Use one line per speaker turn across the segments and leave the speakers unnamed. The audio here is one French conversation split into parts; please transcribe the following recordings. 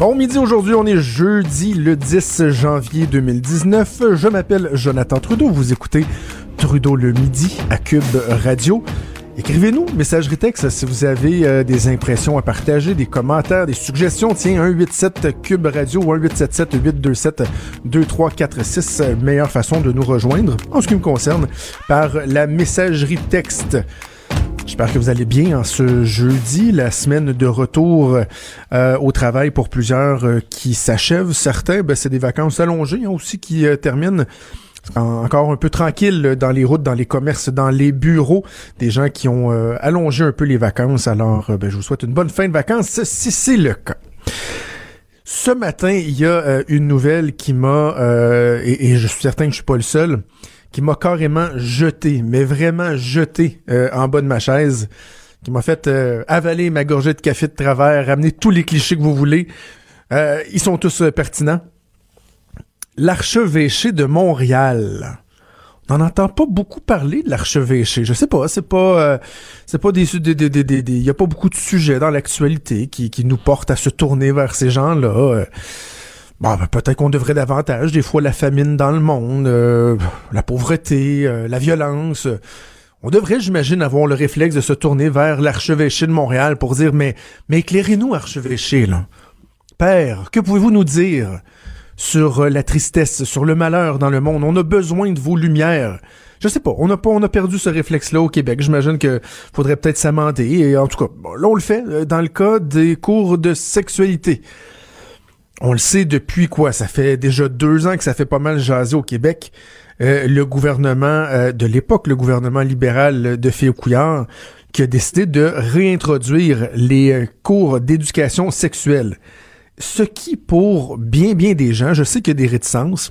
Bon midi aujourd'hui, on est jeudi le 10 janvier 2019. Je m'appelle Jonathan Trudeau, vous écoutez Trudeau le midi à Cube Radio. Écrivez-nous, messagerie texte, si vous avez euh, des impressions à partager, des commentaires, des suggestions. Tiens, 187 Cube Radio ou 1877 827 2346, meilleure façon de nous rejoindre, en ce qui me concerne, par la messagerie texte. J'espère que vous allez bien en ce jeudi, la semaine de retour euh, au travail pour plusieurs euh, qui s'achèvent. Certains, ben, c'est des vacances allongées hein, aussi qui euh, terminent encore un peu tranquille dans les routes, dans les commerces, dans les bureaux, des gens qui ont euh, allongé un peu les vacances. Alors, euh, ben, je vous souhaite une bonne fin de vacances si c'est le cas. Ce matin, il y a euh, une nouvelle qui m'a, et, et, je suis certain que je suis pas le seul, qui m'a carrément jeté, mais vraiment jeté en bas de ma chaise, qui m'a fait avaler ma gorgée de café de travers, ramener tous les clichés que vous voulez. ils sont tous pertinents l'archevêché de Montréal. On n'en entend pas beaucoup parler de l'archevêché. Je sais pas, c'est pas, euh, c'est pas des, des, des, des, des, y a pas beaucoup de sujets dans l'actualité qui, qui nous portent à se tourner vers ces gens-là. Bon, ben, peut-être qu'on devrait davantage, des fois la famine dans le monde, euh, la pauvreté, euh, la violence. On devrait, j'imagine, avoir le réflexe de se tourner vers l'archevêché de Montréal pour dire, mais, mais éclairez-nous, archevêché, là. Père, que pouvez-vous nous dire? sur euh, la tristesse, sur le malheur dans le monde? On a besoin de vos lumières. Je sais pas, on a pas, on a perdu ce réflexe-là au Québec. J'imagine que faudrait peut-être s'amender. Et en tout cas, là on le fait dans le cas des cours de sexualité. On le sait depuis quoi? Ça fait déjà deux ans que ça fait pas mal jaser au Québec. Euh, le gouvernement de l'époque, le gouvernement libéral de Phil Couillard, qui a décidé de réintroduire les cours d'éducation sexuelle ce qui, pour bien, bien des gens, je sais qu'il y a des réticences,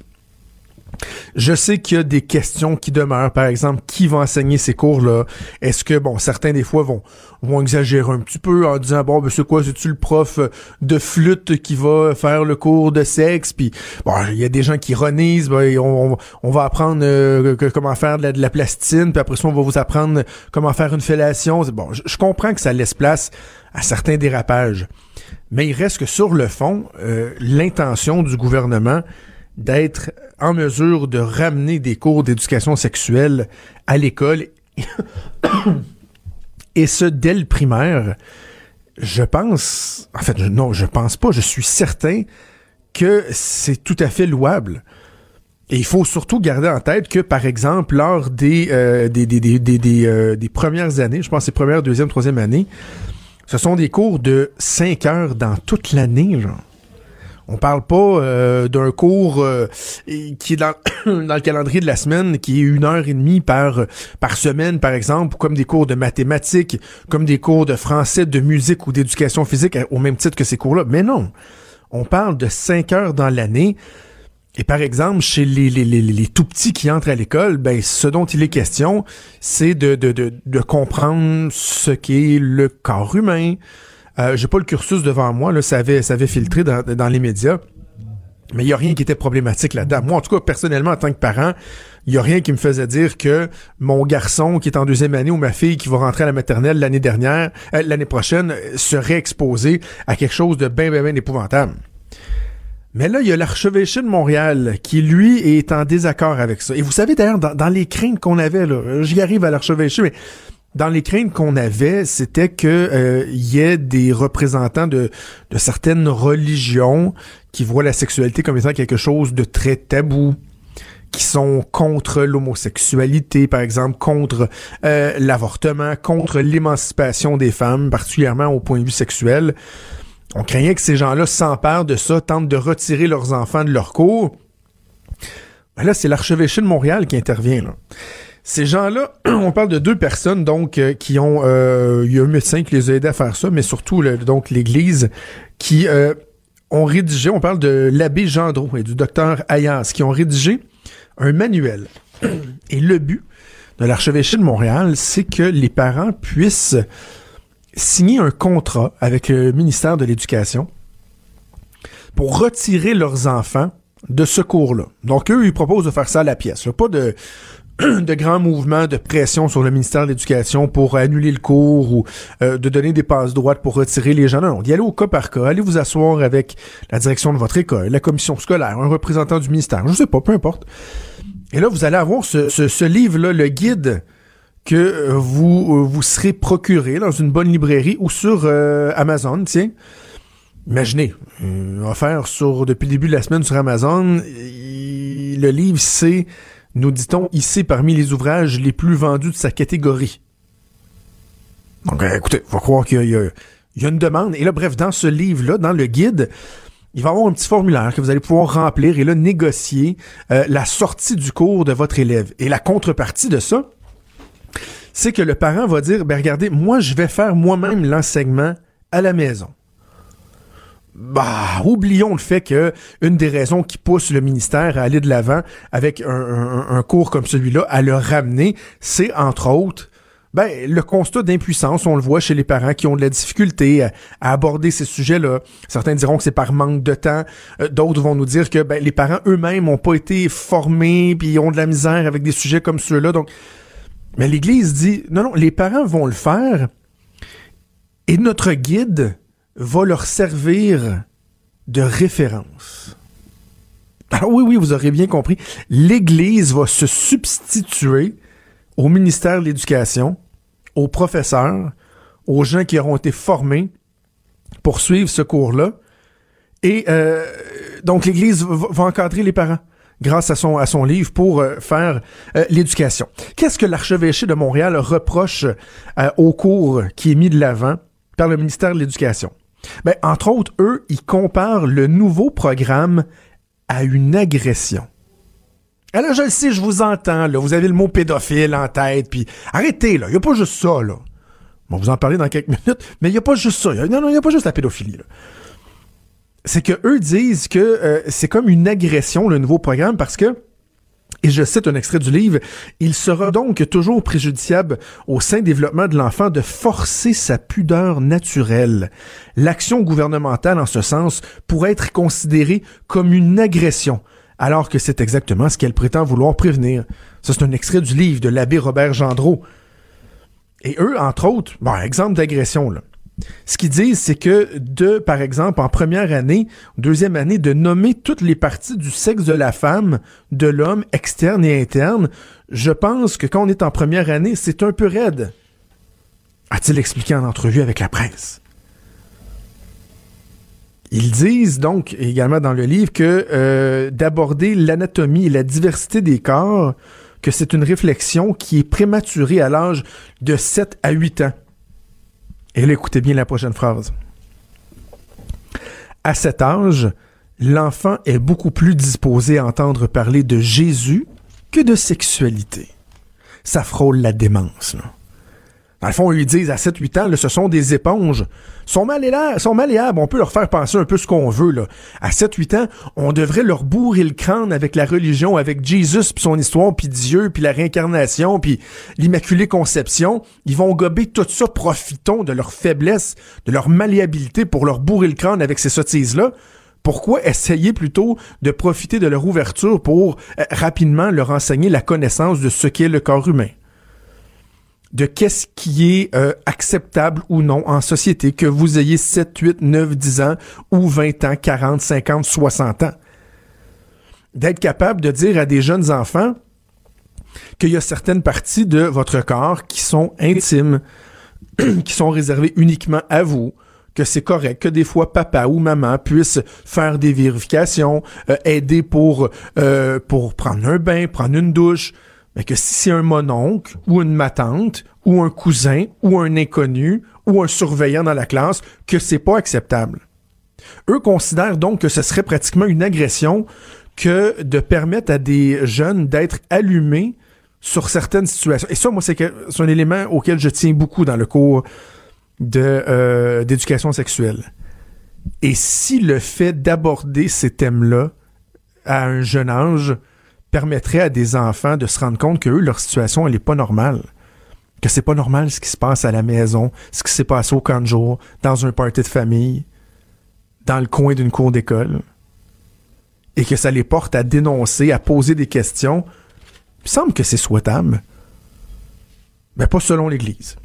je sais qu'il y a des questions qui demeurent. Par exemple, qui va enseigner ces cours-là? Est-ce que, bon, certains des fois vont, vont exagérer un petit peu en disant, bon, ben, c'est quoi, c'est-tu le prof de flûte qui va faire le cours de sexe? Puis, bon, il y a des gens qui ironisent, ben, on, va apprendre euh, comment faire de la, plastine, puis après ça, on va vous apprendre comment faire une fellation. Bon, je, je comprends que ça laisse place à certains dérapages. Mais il reste que sur le fond, euh, l'intention du gouvernement d'être en mesure de ramener des cours d'éducation sexuelle à l'école, et ce, dès le primaire, je pense, en fait, non, je pense pas, je suis certain que c'est tout à fait louable. Et il faut surtout garder en tête que, par exemple, lors des, euh, euh, premières années, je pense les premières, deuxième, troisième année, ce sont des cours de 5 heures dans toute l'année, genre. On parle pas euh, d'un cours euh, qui est dans, le calendrier de la semaine, qui est une heure et demie par, par semaine, par exemple, comme des cours de mathématiques, comme des cours de français, de musique ou d'éducation physique, au même titre que ces cours-là. Mais non, on parle de cinq heures dans l'année. Et par exemple, chez les, les, les, les tout petits qui entrent à l'école, ben, ce dont il est question, c'est de, de, de, de, comprendre ce qu'est le corps humain. Euh, J'ai pas le cursus devant moi, là, ça avait, ça avait filtré dans, dans les médias. Mais il n'y a rien qui était problématique là-dedans. Moi, en tout cas, personnellement, en tant que parent, il n'y a rien qui me faisait dire que mon garçon qui est en deuxième année ou ma fille qui va rentrer à la maternelle l'année dernière, euh, l'année prochaine, serait exposé à quelque chose de bien, bien, bien épouvantable. Mais là, il y a l'archevêché de Montréal qui, lui, est en désaccord avec ça. Et vous savez, d'ailleurs, dans, les craintes qu'on avait, j'y arrive à l'archevêché, mais dans les craintes qu'on avait, c'était que euh, y ait des représentants de, de certaines religions qui voient la sexualité comme étant quelque chose de très tabou, qui sont contre l'homosexualité, par exemple, contre euh, l'avortement, contre l'émancipation des femmes, particulièrement au point de vue sexuel. On craignait que ces gens-là s'emparent de ça, tentent de retirer leurs enfants de leur cours. Ben là, c'est l'archevêché de Montréal qui intervient. Là. Ces gens-là, on parle de deux personnes donc euh, qui ont, euh, il y a un médecin qui les a aidés à faire ça, mais surtout donc l'Église qui euh, ont rédigé, on parle de l'abbé Gendreau et du docteur Ayas, qui ont rédigé un manuel. Et le but de l'archevêché de Montréal, c'est que les parents puissent signer un contrat avec le ministère de l'Éducation pour retirer leurs enfants de ce cours-là. Donc, eux, ils proposent de faire ça à la pièce. Pas de, de grands mouvements de pression sur le ministère de l'Éducation pour annuler le cours ou euh, de donner des passes droites pour retirer les gens. Non, non, d'y aller au cas par cas. Allez vous asseoir avec la direction de votre école, la commission scolaire, un représentant du ministère, je sais pas, peu importe. Et là, vous allez avoir ce, ce, livre-là, le guide que euh, vous euh, vous serez procuré dans une bonne librairie ou sur euh, Amazon, tiens. Imaginez, offert sur depuis le début de la semaine sur Amazon, le livre c'est, nous dit-on, ici parmi les ouvrages les plus vendus de sa catégorie. Donc, écoutez, faut croire qu'il y, y, a une demande. Et là, bref, dans ce livre-là, dans le guide, il va y avoir un petit formulaire que vous allez pouvoir remplir et là, négocier euh, la sortie du cours de votre élève. Et la contrepartie de ça, c'est que le parent va dire, ben regardez, moi je vais faire moi-même l'enseignement à la maison. Bah, oublions le fait que une des raisons qui pousse le ministère à aller de l'avant avec un, cours comme celui-là, à le ramener, c'est entre autres ben, le constat d'impuissance, on le voit chez les parents qui ont de la difficulté à, aborder ces sujets-là. Certains diront que c'est par manque de temps. Euh, d'autres vont nous dire que ben, les parents eux-mêmes n'ont pas été formés puis ont de la misère avec des sujets comme ceux-là. Donc, mais l'Église dit, non, non, les parents vont le faire et notre guide va leur servir de référence. Alors oui, oui, vous aurez bien compris. L'Église va se substituer au ministère de l'Éducation, aux professeurs, aux gens qui auront été formés pour suivre ce cours-là. Et euh, donc l'Église va encadrer les parents grâce à son, à son livre pour euh, faire euh, l'éducation. Qu'est-ce que l'archevêché de Montréal reproche euh, au cours qui est mis de l'avant par le ministère de l'Éducation? Ben, entre autres, eux, ils comparent le nouveau programme à une agression. Alors, je le sais, je vous entends. Vous avez le mot pédophile en tête, puis arrêtez, là. Il n'y a pas juste ça, là. On va vous en parler dans quelques minutes, mais il n'y a pas juste ça. non, non, il n'y a pas juste la pédophilie, c'est que eux disent que euh, c'est comme une agression le nouveau programme parce que et je cite un extrait du livre, il sera donc toujours préjudiciable au sein développement de l'enfant de forcer sa pudeur naturelle. L'action gouvernementale en ce sens pourrait être considérée comme une agression, alors que c'est exactement ce qu'elle prétend vouloir prévenir. Ça, c'est un extrait du livre de l'abbé Robert Gendreau. Et eux, entre autres, bon, exemple d'agression, là. Ce qu'ils disent, c'est que de, par exemple, en première année, deuxième année, de nommer toutes les parties du sexe de la femme, de l'homme, externe et interne, je pense que quand on est en première année, c'est un peu raide. A-t-il expliqué en entrevue avec la presse? Ils disent donc également dans le livre que euh, d'aborder l'anatomie et la diversité des corps, que c'est une réflexion qui est prématurée à l'âge de 7 à 8 ans. Et là, écoutez bien la prochaine phrase. À cet âge, l'enfant est beaucoup plus disposé à entendre parler de Jésus que de sexualité. Ça frôle la démence. Dans le fond, ils disent à 7-8 ans, ce sont des éponges. Sont malléables. On peut leur faire penser un peu ce qu'on veut. Là. À 7-8 ans, on devrait leur bourrer le crâne avec la religion, avec Jésus, puis son histoire, puis Dieu, puis la réincarnation, puis l'Immaculée Conception. Ils vont gober tout ça. Profitons de leur faiblesse, de leur malléabilité pour leur bourrer le crâne avec ces sottises-là. Pourquoi essayer plutôt de profiter de leur ouverture pour euh, rapidement leur enseigner la connaissance de ce qu'est le corps humain? De qu'est-ce qui est euh, acceptable ou non en société, que vous ayez 7, 8, 9, 10 ans ou 20 ans, 40, 50, 60 ans. D'être capable de dire à des jeunes enfants qu'il y a certaines parties de votre corps qui sont intimes, qui sont réservées uniquement à vous, que c'est correct que des fois papa ou maman puisse faire des vérifications, euh, aider pour euh, pour prendre un bain, prendre une douche, mais que si c'est un mononcle ou une matante ou un cousin ou un inconnu ou un surveillant dans la classe, que c'est pas acceptable. Eux considèrent donc que ce serait pratiquement une agression que de permettre à des jeunes d'être allumés sur certaines situations. Et ça, moi, c'est un élément auquel je tiens beaucoup dans le cours euh, d'éducation sexuelle. Et si le fait d'aborder ces thèmes-là à un jeune âge permettrait à des enfants de se rendre compte que eux, leur situation, elle est pas normale. Que c'est pas normal ce qui se passe à la maison, ce qui s'est passé au camp de jour, dans un party de famille, dans le coin d'une cour d'école. Et que ça les porte à dénoncer, à poser des questions. Il me semble que c'est souhaitable. Mais pas selon l'Église.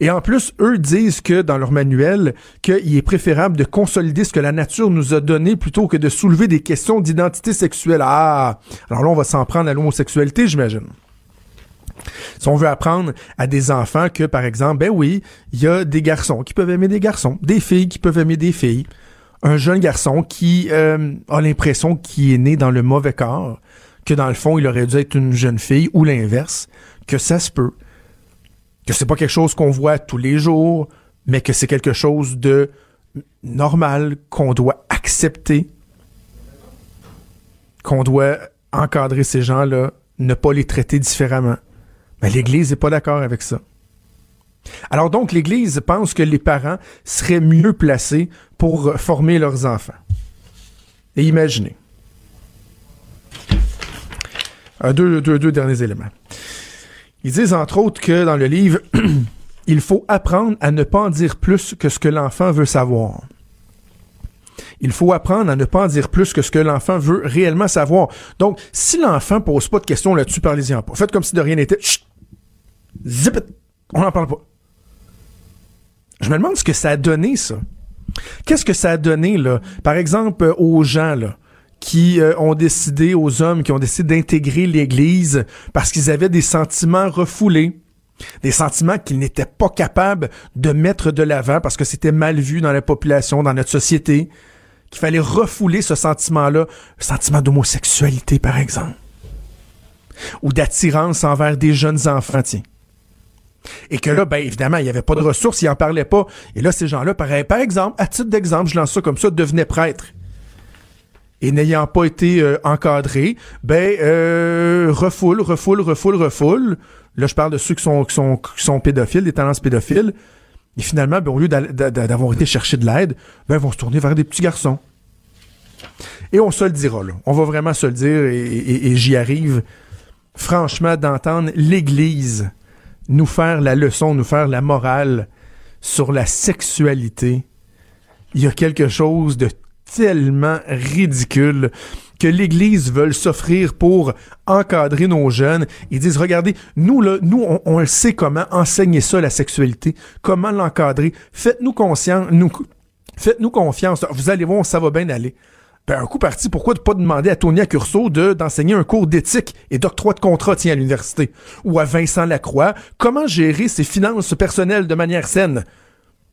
Et en plus, eux disent que dans leur manuel, qu'il est préférable de consolider ce que la nature nous a donné plutôt que de soulever des questions d'identité sexuelle. Ah, alors là, on va s'en prendre à l'homosexualité, j'imagine. Si on veut apprendre à des enfants que, par exemple, ben oui, il y a des garçons qui peuvent aimer des garçons, des filles qui peuvent aimer des filles, un jeune garçon qui euh, a l'impression qu'il est né dans le mauvais corps, que dans le fond, il aurait dû être une jeune fille, ou l'inverse, que ça se peut que c'est pas quelque chose qu'on voit tous les jours, mais que c'est quelque chose de normal qu'on doit accepter, qu'on doit encadrer ces gens-là, ne pas les traiter différemment. Mais l'Église n'est pas d'accord avec ça. Alors donc, l'Église pense que les parents seraient mieux placés pour former leurs enfants. Et imaginez. deux, deux, deux derniers éléments. Ils disent entre autres que dans le livre, il faut apprendre à ne pas en dire plus que ce que l'enfant veut savoir. Il faut apprendre à ne pas en dire plus que ce que l'enfant veut réellement savoir. Donc, si l'enfant pose pas de questions là-dessus, parlez-y pas. Faites comme si de rien n'était. Zip. On n'en parle pas. Je me demande ce que ça a donné, ça. Qu'est-ce que ça a donné, là? Par exemple, euh, aux gens, là qui euh, ont décidé, aux hommes qui ont décidé d'intégrer l'Église parce qu'ils avaient des sentiments refoulés, des sentiments qu'ils n'étaient pas capables de mettre de l'avant parce que c'était mal vu dans la population, dans notre société, qu'il fallait refouler ce sentiment-là, le sentiment d'homosexualité par exemple, ou d'attirance envers des jeunes enfants, tiens. Et que là, ben évidemment, il n'y avait pas de ressources, ils n'en parlaient pas. Et là, ces gens-là, par, par exemple, à titre d'exemple, je lance ça comme ça, devenaient prêtres et n'ayant pas été euh, encadré, ben euh, refoule, refoule, refoule, refoule. Là, je parle de ceux qui sont, qui sont, qui sont pédophiles, des tendances pédophiles. Et finalement, ben, au lieu d'avoir été chercher de l'aide, ben, ils vont se tourner vers des petits garçons. Et on se le dira, là. On va vraiment se le dire, et, et j'y arrive. Franchement, d'entendre l'Église nous faire la leçon, nous faire la morale sur la sexualité, il y a quelque chose de tellement ridicule que l'Église veut s'offrir pour encadrer nos jeunes. Ils disent, regardez, nous, là, nous, on, sait comment enseigner ça, la sexualité, comment l'encadrer. Faites-nous conscience, nous, faites-nous confiance. Vous allez voir, ça va bien aller. Ben, un coup parti, pourquoi ne pas demander à Tonia Curso de, d'enseigner un cours d'éthique et d'octroi de contrat, tiens, à l'université? Ou à Vincent Lacroix, comment gérer ses finances personnelles de manière saine?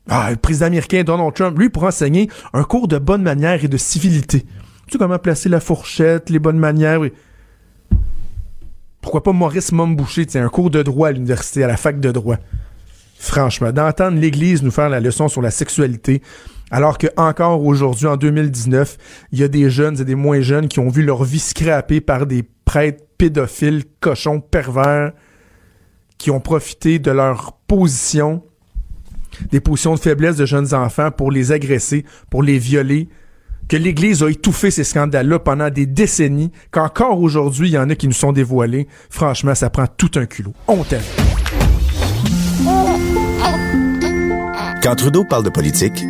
Ah, le président américain Donald Trump, lui, pour enseigner un cours de bonne manière et de civilité. Tu sais comment placer la fourchette, les bonnes manières? Pourquoi pas Maurice Momboucher, un cours de droit à l'université, à la fac de droit. Franchement, d'entendre l'Église nous faire la leçon sur la sexualité, alors que encore aujourd'hui, en 2019, il y a des jeunes et des moins jeunes qui ont vu leur vie scrapée par des prêtres pédophiles, cochons, pervers, qui ont profité de leur position des positions de faiblesse de jeunes enfants pour les agresser, pour les violer, que l'Église a étouffé ces scandales-là pendant des décennies, qu'encore aujourd'hui, il y en a qui nous sont dévoilés. Franchement, ça prend tout un culot. On t'aime.
Quand Trudeau parle de politique,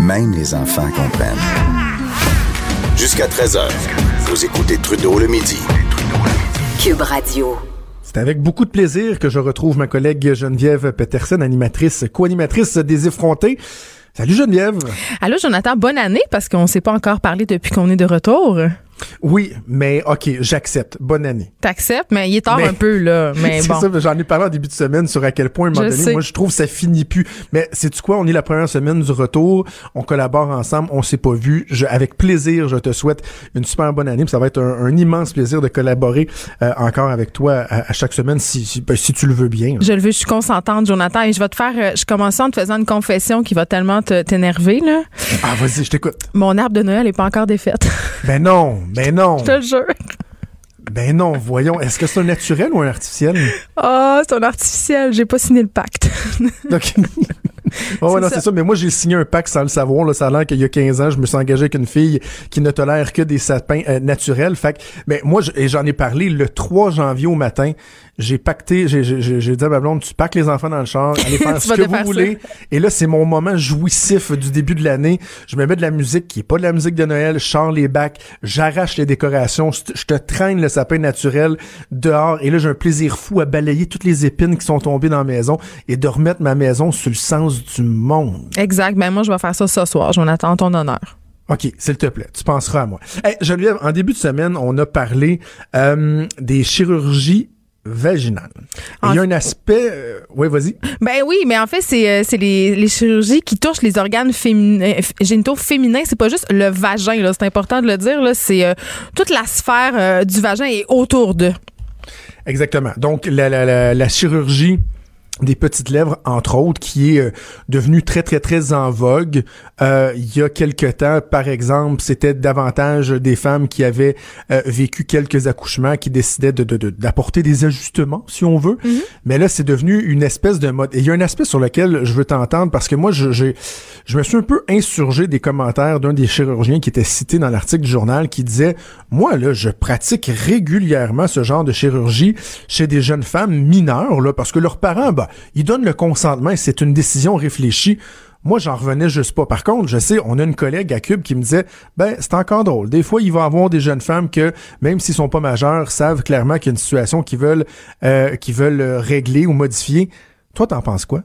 même les enfants comprennent. Jusqu'à 13h, vous écoutez Trudeau le midi.
Cube Radio.
C'est avec beaucoup de plaisir que je retrouve ma collègue Geneviève Peterson, animatrice, co-animatrice des effrontés. Salut Geneviève.
Allô Jonathan, bonne année parce qu'on ne s'est pas encore parlé depuis qu'on est de retour.
Oui, mais OK, j'accepte. Bonne année.
T'acceptes, mais il est tard
Mais-
un peu, là. Mais
c'est
bon.
ça, j'en ai parlé en début de semaine sur à quel point, à un moment donné,
sais.
moi, je trouve que ça finit plus. Mais c'est tu quoi? On est la première semaine du retour. On collabore ensemble. On s'est pas vu. Je, avec plaisir, je te souhaite une super bonne année. puis Ça va être un, un immense plaisir de collaborer euh, encore avec toi à, à chaque semaine si, si, ben, si tu le veux bien.
Je le veux, je suis consentante, Jonathan, et je vais te faire. euh, je commence en te faisant une confession qui va tellement te- t'énerver, là.
Ah, vas-y, je t'écoute.
Mon arbre de Noël est pas encore défaite.
Ben non, ben non,
je te jure.
ben non, voyons. Est-ce que c'est un naturel ou un artificiel?
Ah, c'est un artificiel. J'ai pas signé le pacte.
Donc, Ouais, ouais, non, c'est ça. Mais moi, j'ai signé un pacte sans le savoir. Là, ça a l'air qu'il y a 15 ans, je me suis engagé avec une fille qui ne tolère que des sapins euh, naturels. Fait que, mais moi, j'en ai parlé le 3 janvier au matin. J'ai pacté, j'ai, dit à ma blonde, tu packs les enfants dans le char, allez faire ce que vous voulez. Et là, c'est mon moment jouissif du début de l'année. Je me mets de la musique qui est pas de la musique de Noël, je sors les bacs, j'arrache les décorations, je te- traîne le sapin naturel dehors. Et là, j'ai un plaisir fou à balayer toutes les épines qui sont tombées dans la maison et de remettre ma maison sur le sens du monde.
exact. Ben, moi, je vais faire ça ce soir, Jonathan, ton honneur.
OK, s'il te plaît, tu penseras à moi. Hey, Geneviève, en début de semaine, on a parlé euh, des chirurgies vaginales. Et Il y a un aspect... euh, oui, vas-y.
Ben oui, mais en fait, c'est euh, c'est les, les chirurgies qui touchent les organes génitaux féminins. C'est pas juste le vagin, là. C'est important de le dire, là. C'est euh, toute la sphère du vagin et autour d'eux.
Exactement. Donc, la, la, la, la chirurgie des petites lèvres, entre autres, qui est euh, devenue très, très, très en vogue. Euh, il y a quelque temps, par exemple, c'était davantage des femmes qui avaient euh, vécu quelques accouchements, qui décidaient de, de, de- d'apporter des ajustements, si on veut. Mais là, c'est devenu une espèce de mode. Et il y a un aspect sur lequel je veux t'entendre, parce que moi, je, j'ai, je me suis un peu insurgé des commentaires d'un des chirurgiens qui était cité dans l'article du journal, qui disait, moi, là, je pratique régulièrement ce genre de chirurgie chez des jeunes femmes mineures, là, parce que leurs parents, bah, ils donnent le consentement et c'est une décision réfléchie. Moi, j'en revenais juste pas. Par contre, je sais, on a une collègue à Cube qui me disait, ben, c'est encore drôle. Des fois, il va y avoir des jeunes femmes que, même s'ils sont pas majeurs, savent clairement qu'il y a une situation qu'ils veulent, euh, qu'ils veulent euh, régler ou modifier. Toi, t'en penses quoi?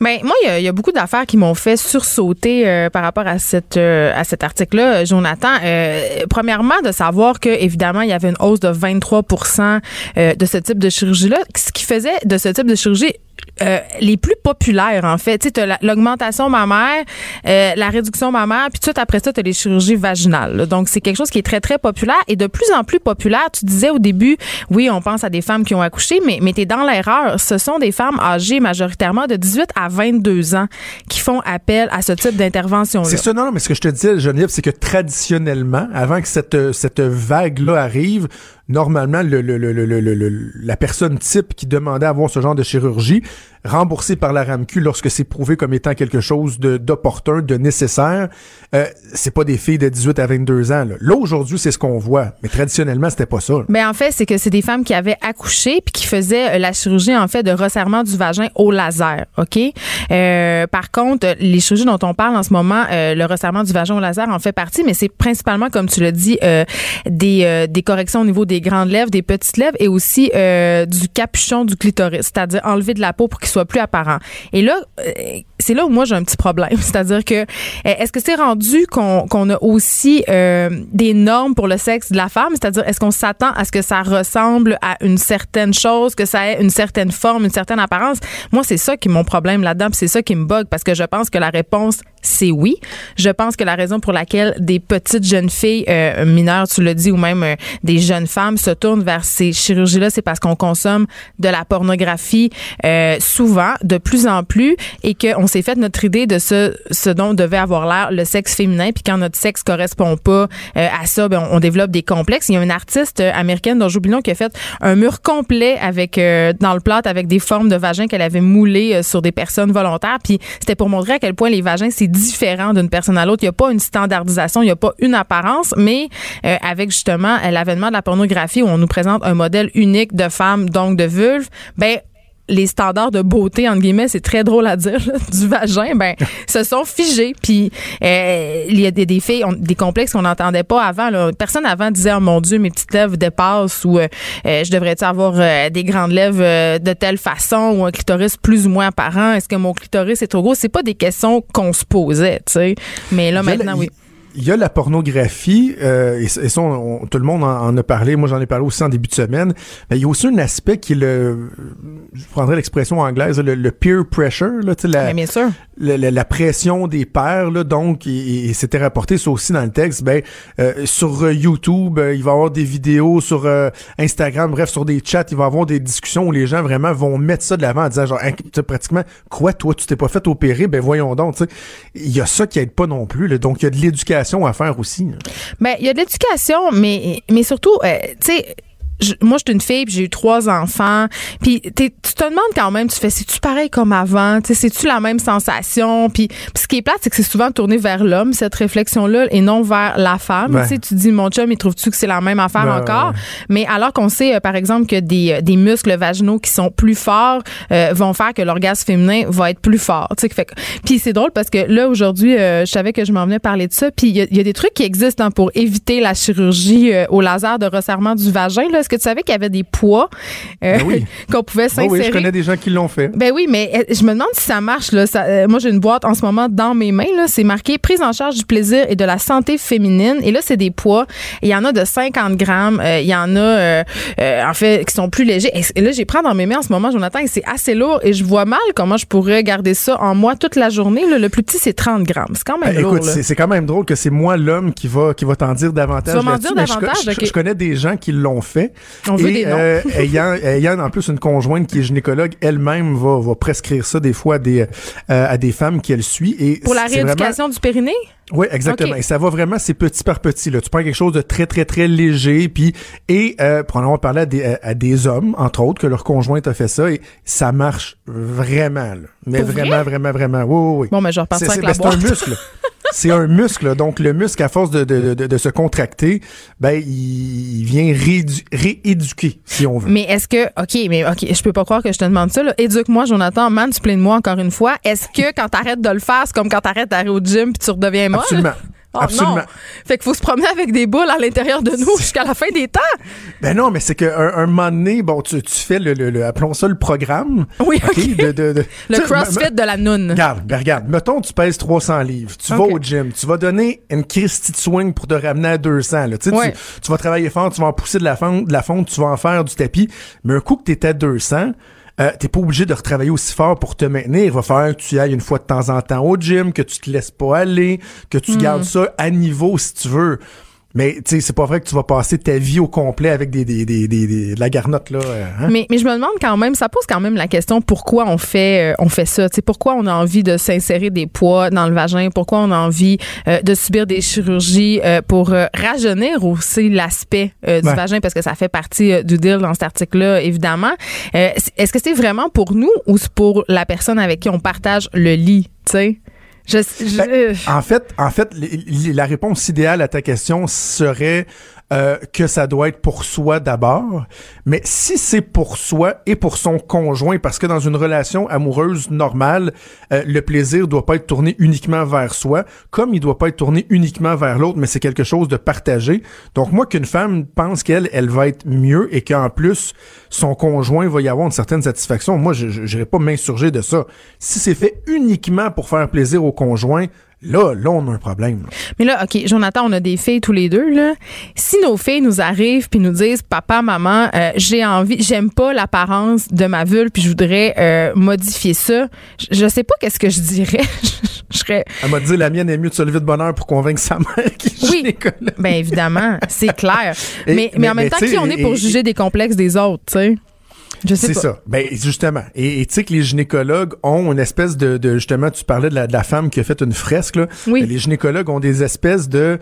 Ben moi, il y y, a beaucoup d'affaires qui m'ont fait sursauter euh, par rapport à cette euh, à cet article-là, euh, Jonathan. Euh, premièrement, de savoir que évidemment il y avait une hausse de 23% euh, de ce type de chirurgie-là, ce qui faisait de ce type de chirurgie euh, les plus populaires en fait. Tu sais, l'augmentation mammaire, euh, la réduction mammaire, puis tout après ça, t'as les chirurgies vaginales. Donc c'est quelque chose qui est très très populaire et de plus en plus populaire. Tu disais au début, oui, on pense à des femmes qui ont accouché, mais mais t'es dans l'erreur. Ce sont des femmes âgées majoritairement de 18 à 22 ans qui font appel à ce type d'intervention-là.
C'est ça, non, mais ce que je te disais, Geneviève, c'est que traditionnellement, avant que cette, cette vague-là arrive, normalement, le, le, le, la personne type qui demandait à avoir ce genre de chirurgie, remboursée par la RAMQ lorsque c'est prouvé comme étant quelque chose d'opportun, de nécessaire, euh, c'est pas des filles de 18 à 22 ans. Là, Là, aujourd'hui, c'est ce qu'on voit. Mais traditionnellement, c'était pas ça. là.
Ben en fait, c'est que c'est des femmes qui avaient accouché puis qui faisaient euh, la chirurgie en fait de resserrement du vagin au laser, ok? Euh, par contre, les chirurgies dont on parle en ce moment, euh, le resserrement du vagin au laser en fait partie, mais c'est principalement, comme tu l'as dit, euh, des euh, des corrections au niveau des grandes lèvres, des petites lèvres et aussi euh, du capuchon du clitoris, c'est-à-dire enlever de la peau pour qu'il soit plus apparent. Et là, euh, c'est là où moi j'ai un petit problème, c'est-à-dire que euh, est-ce que c'est rendu qu'on qu'on a aussi des normes pour le sexe de la femme, c'est-à-dire est-ce qu'on s'attend à ce que ça ressemble à une certaine chose, que ça ait une certaine forme, une certaine apparence? Moi, c'est ça qui est mon problème là-dedans, c'est ça qui me bug parce que je pense que la réponse c'est oui. Je pense que la raison pour laquelle des petites jeunes filles euh, mineures, tu le dis, ou même euh, des jeunes femmes se tournent vers ces chirurgies-là, c'est parce qu'on consomme de la pornographie euh, souvent, de plus en plus, et qu'on s'est fait notre idée de ce, ce dont devait avoir l'air le sexe féminin, puis quand notre sexe correspond pas euh, à ça, ben, on, développe des complexes. Il y a une artiste euh, américaine dont j'oublie qui a fait un mur complet avec euh, dans le plâtre avec des formes de vagin qu'elle avait moulées sur des personnes volontaires, puis c'était pour montrer à quel point les vagins c'est différent d'une personne à l'autre. Il n'y a pas une standardisation, il n'y a pas une apparence, mais euh, avec justement l'avènement de la pornographie où on nous présente un modèle unique de femme, donc de vulve, ben les standards de beauté entre guillemets c'est très drôle à dire là, du vagin ben se sont figés. Puis euh, il y a des, des filles ont des complexes qu'on n'entendait pas avant là. personne avant disait oh mon dieu mes petites lèvres dépassent ou euh, euh, je devrais avoir euh, des grandes lèvres euh, de telle façon ou un clitoris plus ou moins apparent? Est-ce que mon clitoris est trop gros? C'est pas des questions qu'on se posait tu sais. Mais là maintenant oui
il y a la pornographie, euh, et, et ça, on- on- tout le monde en, en a parlé, moi j'en ai parlé aussi en début de semaine, mais il y a aussi un aspect qui est le, je prendrais l'expression anglaise, le, le peer pressure, là, tu sais, la,
bien sûr.
la, la- la pression des pères, là, donc, et, et c'était rapporté ça aussi dans le texte, ben, euh, sur euh, YouTube, euh, il va y avoir des vidéos, sur euh, Instagram, bref, sur des chats, il va y avoir des discussions où les gens vraiment vont mettre ça de l'avant en disant, genre, tu sais, pratiquement, quoi, toi, tu t'es pas fait opérer, ben voyons donc, tu sais. Il y a ça qui aide pas non plus, là, donc il y a de l'éducation à faire aussi.
Ben, il y a de l'éducation, mais, mais surtout, euh, tu sais, je- moi, je suis une fille, puis j'ai eu trois enfants. Puis tu te demandes quand même, tu fais, c'est-tu pareil comme avant? Tu sais, C'est-tu la même sensation? Puis, ce qui est plate, c'est que c'est souvent tourné vers l'homme, cette réflexion-là, et non vers la femme.
Ouais.
Tu sais, tu dis, mon chum, il trouve-tu que c'est la même affaire encore?
ouais.
Mais alors qu'on sait, euh, par exemple, que des, euh, des muscles vaginaux qui sont plus forts euh, vont faire que l'orgasme féminin va être plus fort. Puis c'est drôle parce que là, aujourd'hui, euh, je savais que je m'en venais parler de ça. Puis il y, y a des trucs qui existent hein, pour éviter la chirurgie euh, au laser de resserrement du vagin. là. Que tu savais qu'il y avait des poids euh,
Ben oui.
qu'on pouvait s'insérer?
oui, je connais des gens qui l'ont fait.
Ben oui, mais euh, je me demande si ça marche. Là. Ça, euh, moi, j'ai une boîte en ce moment dans mes mains. Là. C'est marqué prise en charge du plaisir et de la santé féminine. Et là, c'est des poids. Il y en a de 50 grammes. Euh, il y en a, en fait, qui sont plus légers. Et, là, j'ai prends dans mes mains en ce moment, Jonathan, et c'est assez lourd. Et je vois mal comment je pourrais garder ça en moi toute la journée. là. Le plus petit, c'est 30 grammes. C'est quand même
Ben,
lourd.
écoute, c'est c'est quand même drôle que c'est moi l'homme qui va qui va t'en dire davantage.
Tu vas m'en
là-dessus,
dire davantage,
je connais des gens qui l'ont fait.
On veut
et,
des noms.
euh, ayant ayant en plus une conjointe qui est gynécologue, elle-même va va prescrire ça des fois à des euh, à des femmes qu'elle suit et
Pour la
vraiment-
rééducation du périnée?
Oui, exactement. Et ça va vraiment, c'est petit par petit. Là. Tu prends quelque chose de très, très, très léger, puis et euh, pour en avoir parlé à des, à, à des hommes, entre autres, que leur conjointe a fait ça, et ça marche vraiment. Là. Mais
Pour vrai?
vraiment, vraiment, vraiment. Oui, oui, oui.
Bon, mais je vais repartir
C'est-
avec
c'est-
la
ben, c'est un muscle. C'est un muscle. Donc, le muscle, à force de, de, de, de se contracter, ben, il, vient réédu- rééduquer, si on veut.
Mais est-ce que, OK, mais OK, je peux pas croire que je te demande ça. là. Éduque-moi, Jonathan, mansplain-moi encore une fois. Est-ce que quand t'arrêtes de le faire, c'est comme quand t'arrêtes d'aller au gym puis tu redeviens molle?
Absolument.
Oh,
Absolument.
non. Fait qu'il faut se promener avec des boules à l'intérieur de nous jusqu'à la fin des temps.
Ben non, mais c'est qu'un un moment donné, bon, tu, tu fais le, le, le- appelons ça le programme.
Oui, OK.
de, de, de-
Le CrossFit de la noune.
Regarde, ben regarde, mettons tu pèses 300 livres, tu vas au gym, tu vas donner une Christie de swing pour te ramener à 200 là,
Ouais.
tu, tu vas travailler fort, tu vas en pousser de la fonte, de la fonte, tu vas en faire du tapis, mais un coup que t'es à 200, euh, t'es pas obligé de retravailler aussi fort pour te maintenir. Il va falloir que tu ailles une fois de temps en temps au gym, que tu te laisses pas aller, que tu
Hmm.
gardes ça à niveau si tu veux. Mais tu sais, c'est pas vrai que tu vas passer ta vie au complet avec des, des, des, des- des- de la garnotte là. euh, hein?
Mais, mais je me demande quand même, ça pose quand même la question pourquoi on fait, euh, on fait ça? Tu sais, pourquoi on a envie de s'insérer des poids dans le vagin? Pourquoi on a envie euh, de subir des chirurgies euh, pour rajeunir aussi l'aspect du vagin? Parce que ça fait partie du deal dans cet article-là, évidemment. Euh, c- Est-ce que c'est vraiment pour nous ou c'est pour la personne avec qui on partage le lit? Tu sais? Je, je-
Ben, en fait, en fait, la réponse idéale à ta question serait euh, que ça doit être pour soi d'abord. Mais si c'est pour soi et pour son conjoint, parce que dans une relation amoureuse normale, euh, le plaisir doit pas être tourné uniquement vers soi, comme il doit pas être tourné uniquement vers l'autre, mais c'est quelque chose de partagé. Donc moi, qu'une femme pense qu'elle, elle va être mieux et qu'en plus son conjoint va y avoir une certaine satisfaction, moi, je n'irai pas m'insurger de ça. Si c'est fait uniquement pour faire plaisir au conjoint, là, là, on a un problème.
Mais là, OK, Jonathan, on a des filles tous les deux, là. Si nos filles nous arrivent puis nous disent, papa, maman, euh, j'ai envie, j'aime pas l'apparence de ma vulve puis je voudrais euh, modifier ça, je, je sais pas qu'est-ce que je dirais. je serais,
Elle m'a dit la mienne est mieux de se lever de bonheur pour convaincre sa mère qui
Oui. ben évidemment, c'est clair.
Et-
mais, mais,
mais-
en même
mais
temps, qui on est pour
et-
juger des complexes des autres, tu sais? Je sais
C'est ça. Ben justement. Et et tu sais que les gynécologues ont une espèce de, de justement, tu parlais de la, de la femme qui a fait une fresque là.
Oui.
Ben, Les gynécologues ont des espèces de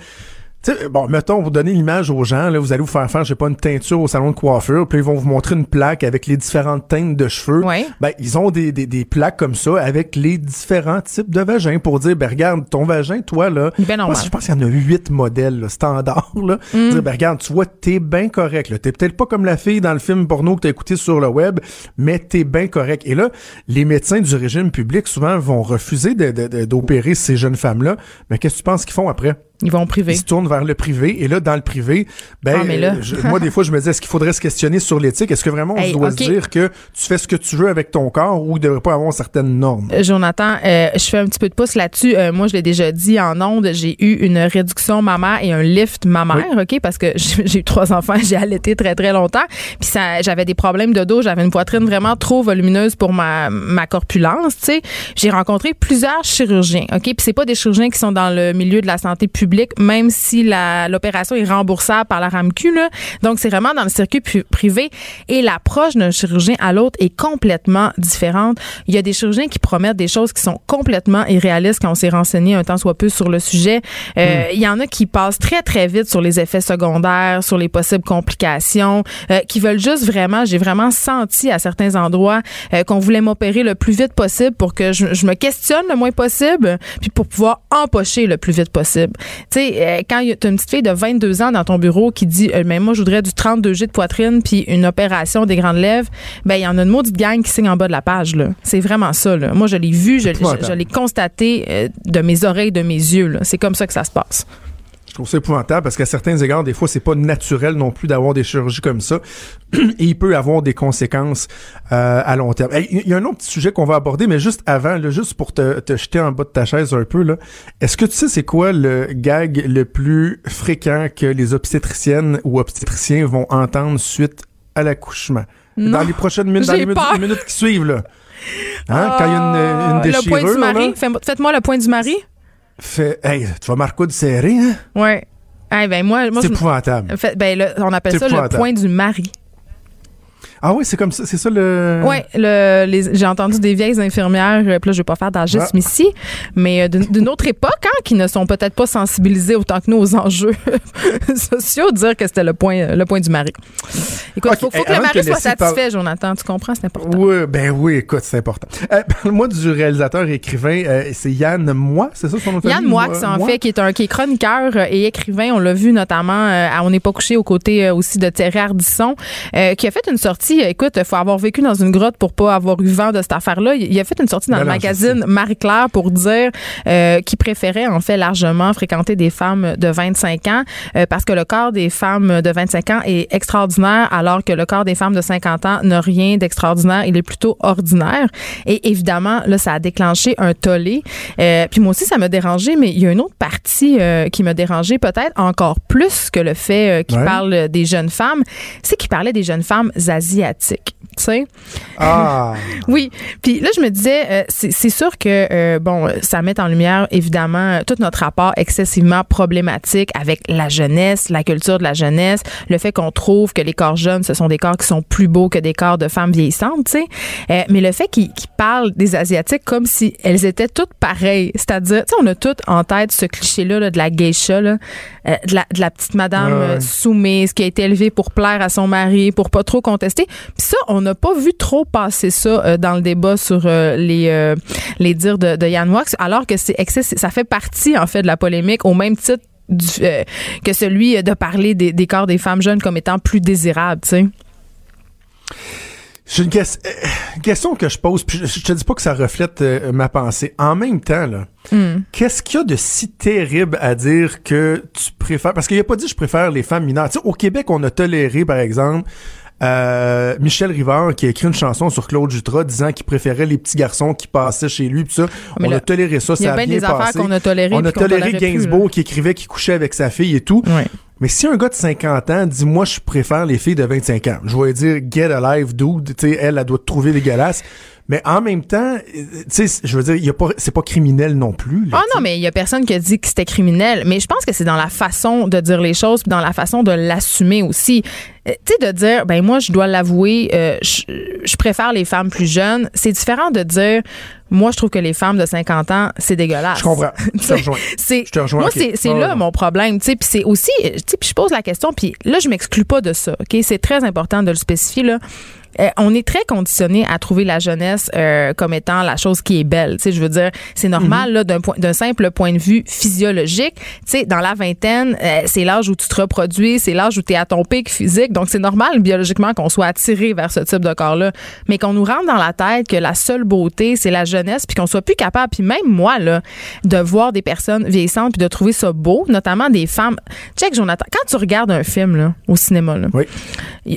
tu sais, bon, mettons, vous donnez l'image aux gens, là, vous allez vous faire faire, je sais pas, une teinture au salon de coiffure, puis ils vont vous montrer une plaque avec les différentes teintes de cheveux.
Ouais.
Ben, ils ont des, des, des plaques comme ça avec les différents types de vagins pour dire, ben, regarde, ton vagin, toi, là,
Il est bien
je pense-
normal.
je pense qu'il y en a huit modèles, là, standards, là.
Mm.
Dire, ben, regarde, tu vois, t'es bien correct, là. T'es peut-être pas comme la fille dans le film porno que t'as écouté sur le web, mais t'es bien correct. Et là, les médecins du régime public, souvent, vont refuser d'opérer ces jeunes femmes-là. Mais qu'est-ce que tu penses qu'ils font après?
Ils vont au privé.
Ils se tournent vers le privé. Et là, dans le privé, ben,
Ah, mais là.
je- moi, des fois, je me dis, est-ce qu'il faudrait se questionner sur l'éthique? Est-ce que vraiment on
Hey,
doit se dire que tu fais ce que tu veux avec ton corps ou il devrait pas avoir certaines normes?
Euh, Jonathan, euh, je fais un petit peu de pouce là-dessus. Euh, moi, je l'ai déjà dit en ondes, j'ai eu une réduction mammaire et un lift mammaire, OK? Parce que j'ai j'ai eu trois enfants, j'ai allaité très, très longtemps. Puis ça, j'avais des problèmes de dos, j'avais une poitrine vraiment trop volumineuse pour ma, ma corpulence, tu sais. J'ai rencontré plusieurs chirurgiens, OK? Puis c'est pas des chirurgiens qui sont dans le milieu de la santé publique, même si l'opération est remboursable par la RAMQ, là. Donc, c'est vraiment dans le circuit privé. Et l'approche d'un chirurgien à l'autre est complètement différente. Il y a des chirurgiens qui promettent des choses qui sont complètement irréalistes quand on s'est renseigné un temps soit peu sur le sujet. Euh, Il y en a qui passent très, très vite sur les effets secondaires, sur les possibles complications, euh, qui veulent juste vraiment, j'ai vraiment senti à certains endroits euh, qu'on voulait m'opérer le plus vite possible pour que je, je me questionne le moins possible, puis pour pouvoir empocher le plus vite possible. Tu sais, euh, quand tu as une petite fille de 22 ans dans ton bureau qui dit, euh, mais moi, je voudrais du 32 G de poitrine puis une opération des grandes lèvres, ben il y en a une maudite gang qui signe en bas de la page. là. C'est vraiment ça. Là. Moi, je l'ai vu, je, je, l'ai constaté euh, de mes oreilles, de mes yeux. là. C'est comme ça que ça se passe.
Trouve ça épouvantable parce qu'à certains égards, des fois, c'est pas naturel non plus d'avoir des chirurgies comme ça. Et il peut avoir des conséquences euh, à long terme. Il y a un autre petit sujet qu'on va aborder, mais juste avant, là, juste pour te, te jeter en bas de ta chaise un peu, là. Est-ce que tu sais c'est quoi le gag le plus fréquent que les obstétriciennes ou obstétriciens vont entendre suite à l'accouchement?
Non.
Dans les prochaines minutes, dans les minutes, qui suivent, là. Hein, quand il y a une, une
Ah,
déchirure,
le point du mari.
là,
Fais- Faites-moi le point du mari.
Fait, hey, tu vas marquer de serré, hein?
Ouais. Eh ben moi, moi
C'est épouvantable.
Fait- ben, là, on appelle ça le point du mari.
Ah oui, c'est comme ça, c'est ça le.
Ouais, le, les- j'ai entendu des vieilles infirmières, euh, puis là, je vais pas faire d'agisme
Ah.
ici, mais euh, d'une autre époque, hein, qui ne sont peut-être pas sensibilisées autant que nous aux enjeux sociaux, dire que c'était le point, le point du mari. Écoute, faut, faut
hey,
que le mari soit satisfait, Jonathan. Tu comprends, c'est important.
Oui, ben oui, écoute, c'est important. Euh, Parle-moi du réalisateur et écrivain, euh, c'est Yann Moi, c'est ça son nom
Yann
Moi-
en
Moi?
fait, qui est un qui est chroniqueur euh, et écrivain. On l'a vu notamment euh, à On n'est pas couché aux côtés euh, aussi de Thierry Ardisson, euh, qui a fait une sortie. Euh, Écoute, il faut avoir vécu dans une grotte pour pas avoir eu vent de cette affaire-là. Il a fait une sortie dans
Ben
le
non,
magazine Marie-Claire pour dire euh, qu'il préférait en fait largement fréquenter des femmes de 25 ans euh, parce que le corps des femmes de 25 ans est extraordinaire alors que le corps des femmes de 50 ans n'a rien d'extraordinaire. Il est plutôt ordinaire. Et évidemment, là, ça a déclenché un tollé. Euh, puis moi aussi, ça m'a dérangé, mais il y a une autre partie qui m'a dérangé peut-être encore plus que le fait qu'il
Ouais.
parle des jeunes femmes, c'est qu'il parlait des jeunes femmes asiatiques asiatique. Tu sais?
Ah,
Oui. Puis là, je me disais, euh, c'est sûr que, euh, bon, ça met en lumière, évidemment, tout notre rapport excessivement problématique avec la jeunesse, la culture de la jeunesse, le fait qu'on trouve que les corps jeunes, ce sont des corps qui sont plus beaux que des corps de femmes vieillissantes, tu sais. Euh, mais le fait qu'ils parlent des Asiatiques comme si elles étaient toutes pareilles. C'est-à-dire, tu sais, on a toutes en tête ce cliché-là là, de la geisha, là, de, la, de la petite madame
Ouais,
soumise qui a été élevée pour plaire à son mari, pour pas trop contester. Puis ça, on n'a pas vu trop passer ça euh, dans le débat sur euh, les euh, les dires de, de Yann Wax, alors que c'est ça fait partie en fait de la polémique au même titre du, euh, que celui de parler des, des corps des femmes jeunes comme étant plus désirables, tu sais.
j'ai une, ques- une question que je pose, puis je, je te dis pas que ça reflète euh, ma pensée. En même temps, là,
Hmm.
qu'est-ce qu'il y a de si terrible à dire que tu préfères... Parce qu'il a pas dit « je préfère les femmes mineures ». Tu sais, au Québec, on a toléré, par exemple... euh, Michel Rivard qui a écrit une chanson sur Claude Jutras disant qu'il préférait les petits garçons qui passaient chez lui pis ça.
mais
on
là,
a toléré ça,
y
ça
a
a
bien des affaires
passé.
qu'on a tolérées.
On a toléré
plus,
Gainsbourg qui écrivait qu'il couchait avec sa fille et tout.
Ouais.
Mais si un gars de 50 ans dit moi je préfère les filles de 25 ans, je vais dire get alive dude, tu sais elle elle doit te trouver dégueulasse. Mais en même temps, euh, tu sais je veux dire il y a pas c'est pas criminel non plus. là,
Ah non, mais il y a personne qui a dit que c'était criminel. Mais je pense que c'est dans la façon de dire les choses, puis dans la façon de l'assumer aussi. Euh, tu sais, de dire, ben moi, je dois l'avouer, euh, je, je préfère les femmes plus jeunes. C'est différent de dire, moi, je trouve que les femmes de 50 ans, c'est dégueulasse.
Je comprends. Je te rejoins.
C'est,
Je te rejoins,
Moi, c'est, là mon problème. Tu sais, puis c'est aussi, tu sais, puis je pose la question, puis là, je m'exclus pas de ça. Ok, c'est très important de le spécifier là. Euh, on est très conditionné à trouver la jeunesse euh, comme étant la chose qui est belle. Tu sais, je veux dire, c'est normal
Mhm.
là d'un point, d'un simple point de vue physiologique. Tu sais, dans la vingtaine, euh, c'est l'âge où tu te reproduis, c'est l'âge où tu es à ton pic physique. Donc, c'est normal biologiquement qu'on soit attiré vers ce type de corps-là. Mais qu'on nous rentre dans la tête que la seule beauté, c'est la jeunesse, puis qu'on soit plus capable, puis même moi, là, de voir des personnes vieillissantes, puis de trouver ça beau, notamment des femmes. Check, Jonathan, quand tu regardes un film là, au cinéma, là,
Oui.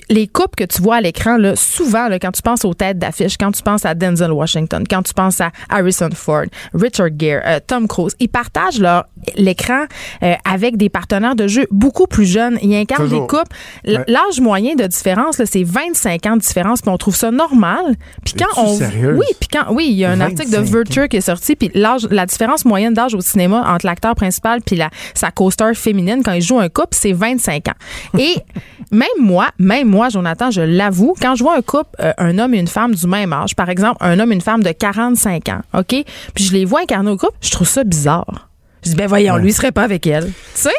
les couples que tu vois à l'écran, là, souvent, là, quand tu penses aux têtes d'affiche, quand tu penses à Denzel Washington, quand tu penses à Harrison Ford, Richard Gere, euh, Tom Cruise, ils partagent leur l'écran euh, avec des partenaires de jeu beaucoup plus jeunes. Ils incarnent
Toujours.
des couples.
Ouais.
L'âge moyen de différence, c'est 25 ans de différence, puis on trouve ça normal. Puis quand on
sérieuse?
oui, puis quand oui, il y a un article de
25 ans.
Vulture qui est sorti, puis l'âge, la différence moyenne d'âge au cinéma entre l'acteur principal puis la sa co-star féminine quand il joue un couple, c'est 25 ans. Et même moi, même moi, Jonathan, je l'avoue, quand je vois un couple, euh, un homme et une femme du même âge, par exemple, un homme et une femme de 45 ans, ok, puis je les vois incarner au couple, je trouve ça bizarre. Je dis ben voyons,
Ouais.
lui il serait pas avec elle. Tu sais,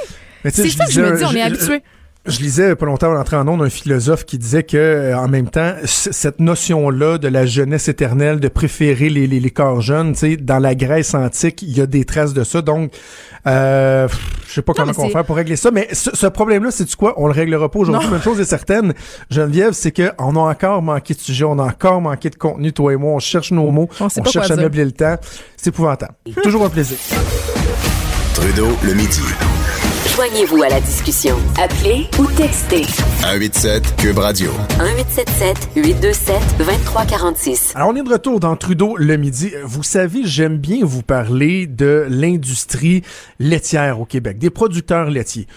Mais tu sais,
c'est ça que je me dis, on est habitué.
Je lisais pas longtemps en entrant en ondes un philosophe qui disait que euh, en même temps cette notion là de la jeunesse éternelle de préférer les, les, les corps jeunes, tu sais dans la Grèce antique, il y a des traces de ça donc euh, je sais pas comment on faire pour régler ça mais ce, ce problème là c'est tu quoi, on le réglera pas aujourd'hui,
Non.
mais une chose est certaine, Geneviève, c'est que on a encore manqué de sujet, on a encore manqué de contenu toi et moi, on cherche nos mots,
On
cherche à meubler le temps, c'est épouvantable. Toujours un plaisir.
Trudeau, le midi.
Joignez-vous à la discussion. Appelez ou textez
187 Cube Radio.
1877 827 2346.
Alors, on est de retour dans Trudeau le midi. Vous savez, j'aime bien vous parler de l'industrie laitière au Québec, des producteurs laitiers.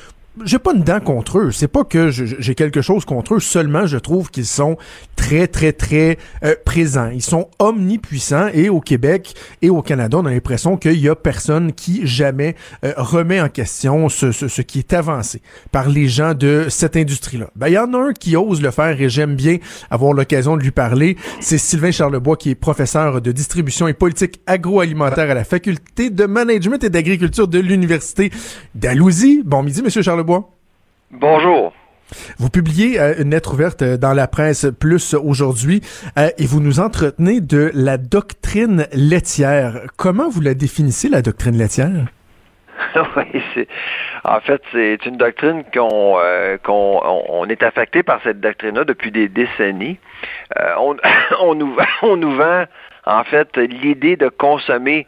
J'ai pas une dent contre eux. C'est pas que j'ai quelque chose contre eux. Seulement, je trouve qu'ils sont très, très, très euh, présents. Ils sont omnipuissants. Et au Québec et au Canada, on a l'impression qu'il y a personne qui jamais euh, remet en question ce qui est avancé par les gens de cette industrie-là. Ben, il y en a un qui ose le faire et j'aime bien avoir l'occasion de lui parler. C'est Sylvain Charlebois qui est professeur de distribution et politique agroalimentaire à la faculté de management et d'agriculture de l'Université d'Alousie. Bon midi, Monsieur Charlebois.
Bonjour.
Vous publiez euh, une lettre ouverte euh, dans la presse plus aujourd'hui euh, et vous nous entretenez de la doctrine laitière. Comment vous la définissez, la doctrine laitière?
oui, en fait c'est une doctrine qu'on euh, qu'on on, on est affecté par cette doctrine-là depuis des décennies. On, on nous on nous vend en fait l'idée de consommer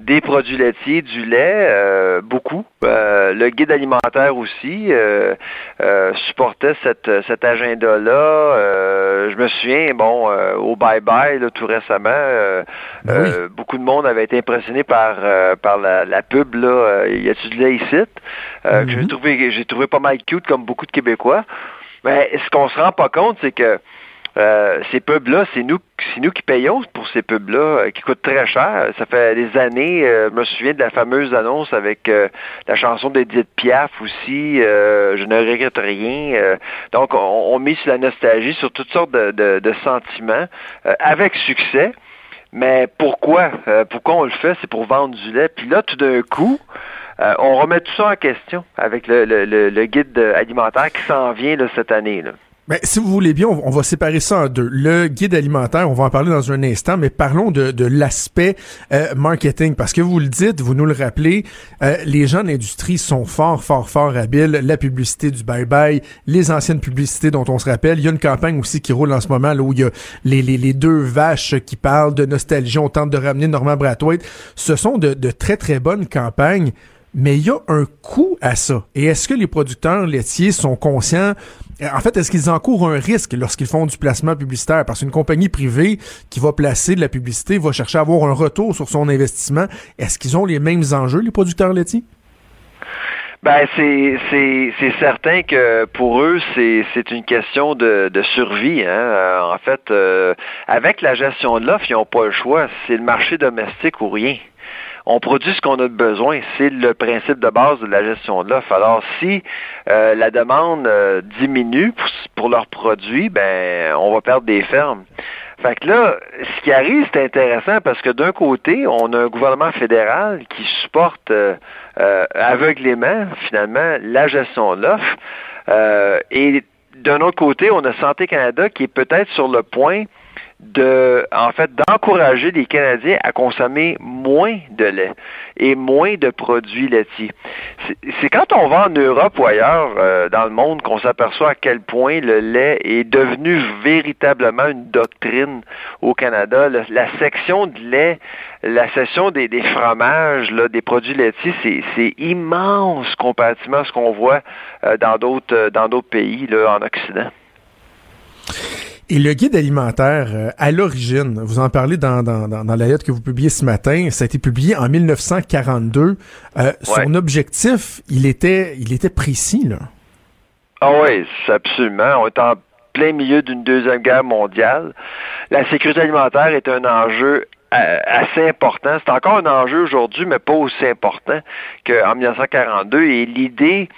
des produits laitiers, du lait, euh, beaucoup. Euh, le guide alimentaire aussi euh, euh, supportait cette, cet agenda-là. Euh, je me souviens, bon, euh, au Bye Bye, là, tout récemment, euh,
Ben
euh, beaucoup de monde avait été impressionné par euh, par la, la pub là. euh, y a-tu du lait ici? Euh, que j'ai
Mhm.
trouvé j'ai trouvé pas mal cute comme beaucoup de Québécois. Mais ce qu'on se rend pas compte, c'est que euh, ces pubs-là, c'est nous, c'est nous qui payons pour ces pubs-là, euh, qui coûtent très cher. Ça fait des années, euh, je me souviens de la fameuse annonce avec la chanson d'Edith Piaf aussi, Je ne regrette rien. Donc, on, met sur la nostalgie, sur toutes sortes de, sentiments, avec succès. Mais pourquoi? Pourquoi on le fait? C'est pour vendre du lait. Puis là, tout d'un coup, on remet tout ça en question avec le, guide alimentaire qui s'en vient cette année. Là.
Ben, si vous voulez bien, on, va séparer ça en deux. Le guide alimentaire, on va en parler dans un instant, mais parlons de, de l'aspect euh, marketing, parce que vous le dites, vous nous le rappelez, euh, les gens de l'industrie sont fort, fort, fort habiles. La publicité du bye-bye, les anciennes publicités dont on se rappelle. Il y a une campagne aussi qui roule en ce moment, là, où il y a les, les, les deux vaches qui parlent de nostalgie. On tente de ramener Normand Brathwaite. Ce sont de, de très, très bonnes campagnes. Mais il y a un coût à ça. Et est-ce que les producteurs laitiers sont conscients en fait, est-ce qu'ils encourent un risque lorsqu'ils font du placement publicitaire? Parce qu'une compagnie privée qui va placer de la publicité va chercher à avoir un retour sur son investissement. Est-ce qu'ils ont les mêmes enjeux, les producteurs laitiers?
Ben c'est c'est c'est certain que pour eux c'est c'est une question de, de survie. Hein. Euh, en fait, euh, avec la gestion de l'offre, ils n'ont pas le choix. C'est le marché domestique ou rien. On produit ce qu'on a besoin. C'est le principe de base de la gestion de l'offre. Alors, si euh, la demande euh, diminue pour, pour leurs produits, ben on va perdre des fermes. Fait que là, ce qui arrive, c'est intéressant parce que d'un côté, on a un gouvernement fédéral qui supporte euh, euh, aveuglément, finalement, la gestion de l'offre. Et d'un autre côté, on a Santé Canada qui est peut-être sur le point de, en fait, d'encourager les Canadiens à consommer moins de lait et moins de produits laitiers. C'est quand on va en Europe ou ailleurs euh, dans le monde qu'on s'aperçoit à quel point le lait est devenu véritablement une doctrine au Canada. la section de lait, la section des, fromages, là, des produits laitiers, c'est immense comparativement à ce qu'on voit euh, dans d'autres dans d'autres pays là, en Occident.
Et le guide alimentaire, euh, à l'origine, vous en parlez dans, dans, dans, la lettre que vous publiez ce matin, ça a été publié en 1942. Euh, son objectif, il était, il était précis, là.
Ah oui, absolument. On est en plein milieu d'une deuxième guerre mondiale. La sécurité alimentaire est un enjeu euh, assez important. C'est encore un enjeu aujourd'hui, mais pas aussi important qu'en 1942. Et l'idée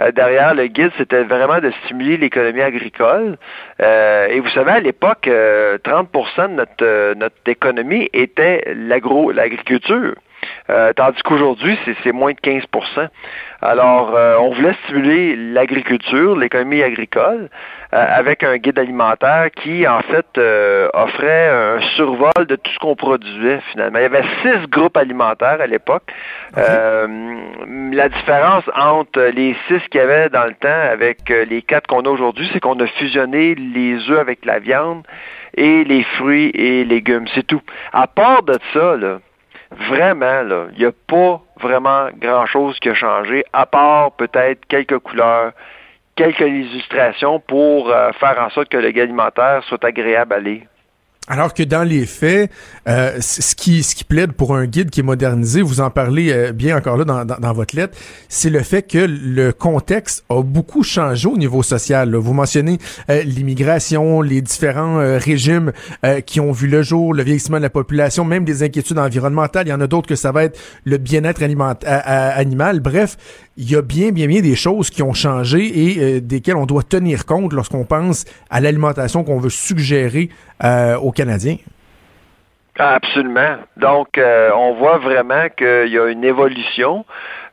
euh, derrière le guide, c'était vraiment de stimuler l'économie agricole. Euh, et vous savez, à l'époque, 30% euh, de notre, notre économie était l'agro, l'agriculture. tandis qu'aujourd'hui, c'est moins de 15 Alors, on voulait stimuler l'agriculture, l'économie agricole, euh, avec un guide alimentaire qui, en fait, euh, offrait un survol de tout ce qu'on produisait finalement. Il y avait six groupes alimentaires à l'époque. Euh, la différence entre les six qu'il y avait dans le temps avec les quatre qu'on a aujourd'hui, c'est qu'on a fusionné les œufs avec la viande et les fruits et légumes. C'est tout. À part de ça, là, vraiment, là, il n'y a pas vraiment grand-chose qui a changé, à part peut-être quelques couleurs, quelques illustrations pour euh, faire en sorte que le alimentaire soit agréable à lire.
Alors que dans les faits, euh, ce qui plaide pour un guide qui est modernisé, vous en parlez euh, bien encore là dans, votre lettre, c'est le fait que le contexte a beaucoup changé au niveau social. Vous mentionnez euh, l'immigration, les différents régimes qui ont vu le jour, le vieillissement de la population, même des inquiétudes environnementales. Il y en a d'autres que ça va être le bien-être animal. Bref, il y a bien, bien, bien des choses qui ont changé et desquelles on doit tenir compte lorsqu'on pense à l'alimentation qu'on veut suggérer aux Canadiens.
Absolument. Donc, euh, on voit vraiment qu'il y a une évolution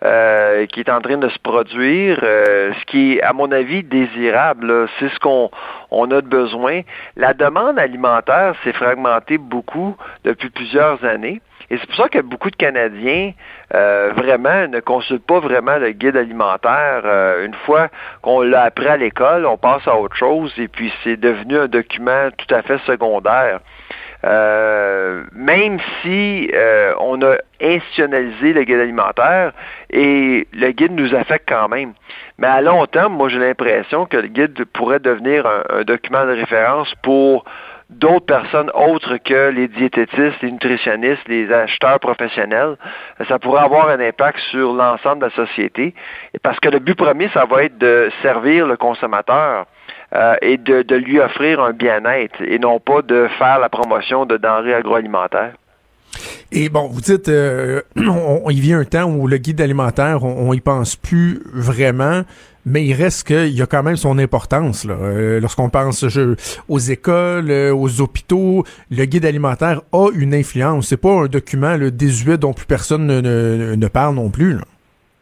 euh, qui est en train de se produire, euh, ce qui est, à mon avis, désirable. C'est ce qu'on on a de besoin. La demande alimentaire s'est fragmentée beaucoup depuis plusieurs années. Et c'est pour ça que beaucoup de Canadiens vraiment ne consultent pas vraiment le guide alimentaire. une fois qu'on l'a appris à l'école, on passe à autre chose et puis c'est devenu un document tout à fait secondaire. Euh, même si euh, on a institutionnalisé le guide alimentaire et le guide nous affecte quand même. Mais à long terme, moi j'ai l'impression que le guide pourrait devenir un, document de référence pour d'autres personnes autres que les diététistes, les nutritionnistes, les acheteurs professionnels. Ça pourrait avoir un impact sur l'ensemble de la société. Parce que le but premier, ça va être de servir le consommateur. Euh, et de, lui offrir un bien-être et non pas de faire la promotion de denrées agroalimentaires.
Et bon, vous dites, euh, il vient un temps où le guide alimentaire, on, on y pense plus vraiment, mais il reste qu'il y a quand même son importance. Là. Euh, lorsqu'on pense aux écoles, aux hôpitaux, le guide alimentaire a une influence. C'est pas un document le désuet dont plus personne ne, ne parle non plus.